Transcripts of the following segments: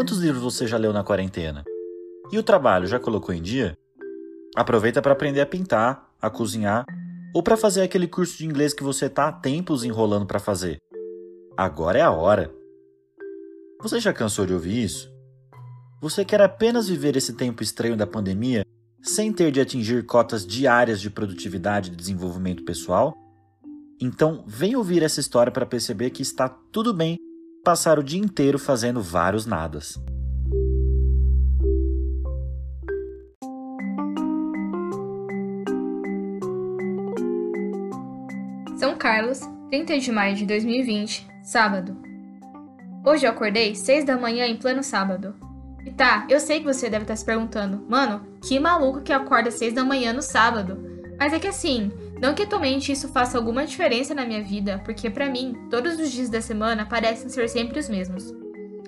quantos livros você já leu na quarentena? E o trabalho, já colocou em dia? Aproveita para aprender a pintar, a cozinhar ou para fazer aquele curso de inglês que você está há tempos enrolando para fazer. Agora é a hora. Você já cansou de ouvir isso? Você quer apenas viver esse tempo estranho da pandemia sem ter de atingir cotas diárias de produtividade e desenvolvimento pessoal? Então, vem ouvir essa história para perceber que está tudo bem passar o dia inteiro fazendo vários nadas. São Carlos, 30 de maio de 2020, sábado. Hoje eu acordei 6 da manhã em pleno sábado. E tá, eu sei que você deve estar se perguntando, mano, que maluco que acorda 6 da manhã no sábado. Mas é que assim, não que atualmente isso faça alguma diferença na minha vida, porque para mim, todos os dias da semana parecem ser sempre os mesmos.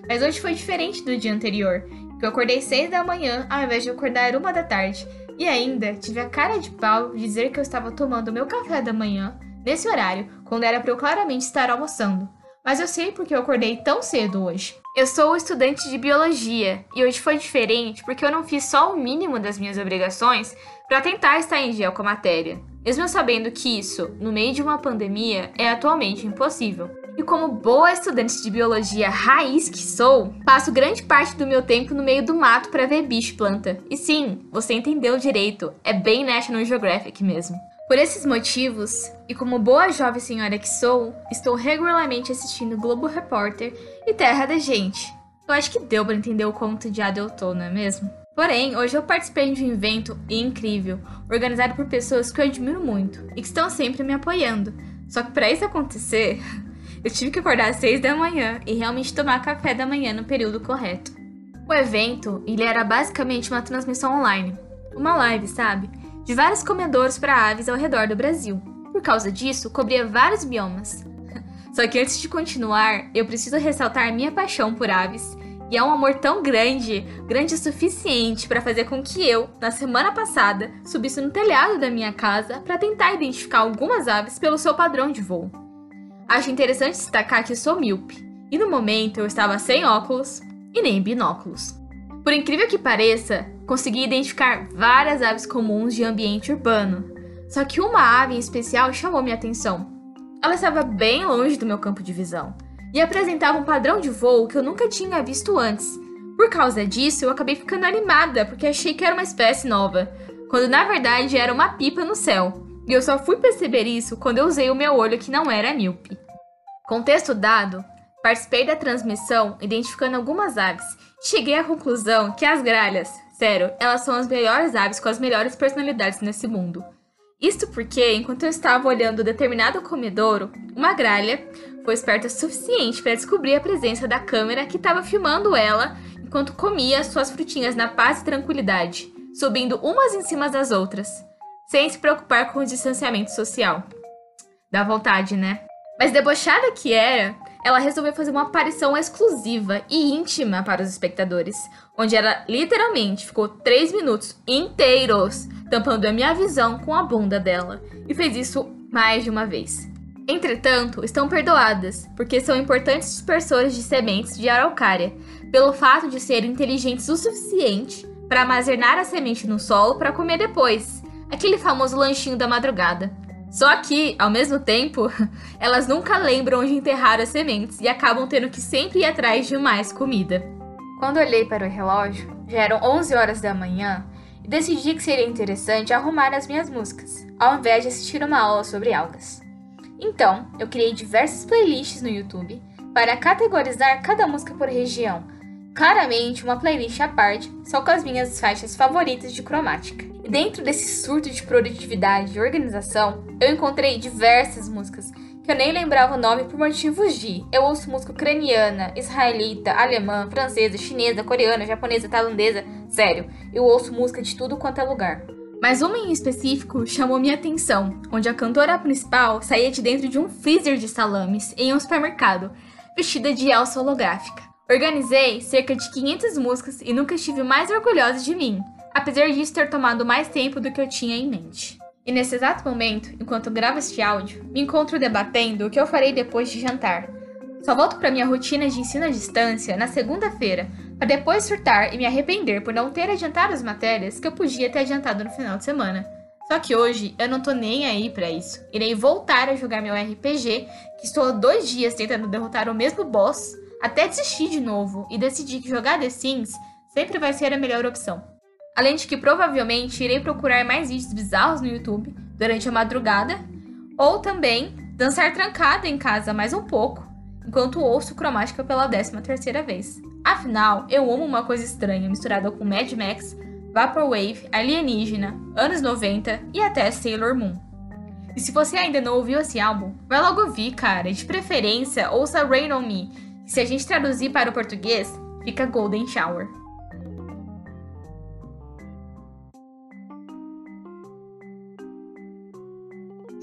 Mas hoje foi diferente do dia anterior, que eu acordei 6 da manhã ao invés de acordar uma da tarde. E ainda tive a cara de pau de dizer que eu estava tomando meu café da manhã nesse horário, quando era para eu claramente estar almoçando. Mas eu sei porque eu acordei tão cedo hoje. Eu sou estudante de biologia e hoje foi diferente porque eu não fiz só o mínimo das minhas obrigações para tentar estar em dia com a matéria, mesmo sabendo que isso, no meio de uma pandemia, é atualmente impossível. E como boa estudante de biologia raiz que sou, passo grande parte do meu tempo no meio do mato para ver bicho e planta. E sim, você entendeu direito, é bem National Geographic mesmo. Por esses motivos, e como boa jovem senhora que sou, estou regularmente assistindo Globo Repórter e Terra da Gente. Eu acho que deu para entender o quanto de tô, não é mesmo? Porém, hoje eu participei de um evento incrível, organizado por pessoas que eu admiro muito e que estão sempre me apoiando. Só que para isso acontecer, eu tive que acordar às 6 da manhã e realmente tomar café da manhã no período correto. O evento, ele era basicamente uma transmissão online, uma live, sabe? De vários comedouros para aves ao redor do Brasil. Por causa disso, cobria vários biomas. Só que antes de continuar, eu preciso ressaltar minha paixão por aves. E é um amor tão grande, grande o suficiente para fazer com que eu, na semana passada, subisse no telhado da minha casa para tentar identificar algumas aves pelo seu padrão de voo. Acho interessante destacar que sou míope, e no momento eu estava sem óculos e nem binóculos. Por incrível que pareça, consegui identificar várias aves comuns de ambiente urbano. Só que uma ave em especial chamou minha atenção. Ela estava bem longe do meu campo de visão e apresentava um padrão de voo que eu nunca tinha visto antes. Por causa disso, eu acabei ficando animada porque achei que era uma espécie nova, quando na verdade era uma pipa no céu. E eu só fui perceber isso quando eu usei o meu olho que não era míope. Contexto dado, participei da transmissão identificando algumas aves Cheguei à conclusão que as gralhas, sério, elas são as melhores aves com as melhores personalidades nesse mundo. Isto porque, enquanto eu estava olhando determinado comedouro, uma gralha foi esperta o suficiente para descobrir a presença da câmera que estava filmando ela enquanto comia suas frutinhas na paz e tranquilidade, subindo umas em cima das outras, sem se preocupar com o distanciamento social. Dá vontade, né? Mas debochada que era, ela resolveu fazer uma aparição exclusiva e íntima para os espectadores, onde ela literalmente ficou 3 minutos inteiros tampando a minha visão com a bunda dela, e fez isso mais de uma vez. Entretanto, estão perdoadas, porque são importantes dispersores de sementes de araucária, pelo fato de serem inteligentes o suficiente para armazenar a semente no solo para comer depois, aquele famoso lanchinho da madrugada. Só que, ao mesmo tempo, elas nunca lembram onde enterrar as sementes e acabam tendo que sempre ir atrás de mais comida. Quando olhei para o relógio, já eram 11 horas da manhã e decidi que seria interessante arrumar as minhas músicas, ao invés de assistir uma aula sobre algas. Então, eu criei diversas playlists no YouTube para categorizar cada música por região, claramente uma playlist à parte, só com as minhas faixas favoritas de cromática. Dentro desse surto de produtividade e organização, eu encontrei diversas músicas que eu nem lembrava o nome por motivos de. Eu ouço música ucraniana, israelita, alemã, francesa, chinesa, coreana, japonesa, tailandesa. Sério, eu ouço música de tudo quanto é lugar. Mas uma em específico chamou minha atenção, onde a cantora principal saía de dentro de um freezer de salames em um supermercado, vestida de alça holográfica. Organizei cerca de 500 músicas e nunca estive mais orgulhosa de mim apesar disso ter tomado mais tempo do que eu tinha em mente. E nesse exato momento, enquanto gravo este áudio, me encontro debatendo o que eu farei depois de jantar. Só volto para minha rotina de ensino à distância na segunda-feira, para depois surtar e me arrepender por não ter adiantado as matérias que eu podia ter adiantado no final de semana. Só que hoje eu não tô nem aí para isso. Irei voltar a jogar meu RPG, que estou há dois dias tentando derrotar o mesmo boss, até desistir de novo e decidir que jogar The Sims sempre vai ser a melhor opção. Além de que provavelmente irei procurar mais vídeos bizarros no YouTube durante a madrugada, ou também dançar trancada em casa mais um pouco, enquanto ouço cromática pela 13 terceira vez. Afinal, eu amo uma coisa estranha misturada com Mad Max, Vaporwave, alienígena, anos 90 e até Sailor Moon. E se você ainda não ouviu esse álbum, vai logo ouvir, cara. De preferência, ouça Rain On Me. Se a gente traduzir para o português, fica Golden Shower.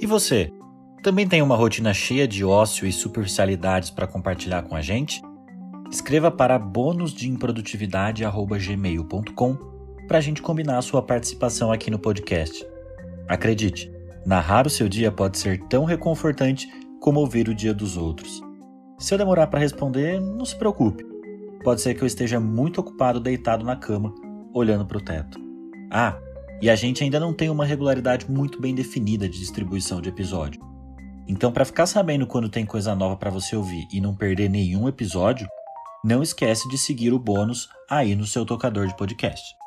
E você? Também tem uma rotina cheia de ócio e superficialidades para compartilhar com a gente? Escreva para bônusdeimprodutividade@gmail.com para a gente combinar a sua participação aqui no podcast. Acredite, narrar o seu dia pode ser tão reconfortante como ouvir o dia dos outros. Se eu demorar para responder, não se preocupe. Pode ser que eu esteja muito ocupado deitado na cama, olhando para o teto. Ah, e a gente ainda não tem uma regularidade muito bem definida de distribuição de episódio. Então, para ficar sabendo quando tem coisa nova para você ouvir e não perder nenhum episódio, não esquece de seguir o bônus aí no seu tocador de podcast.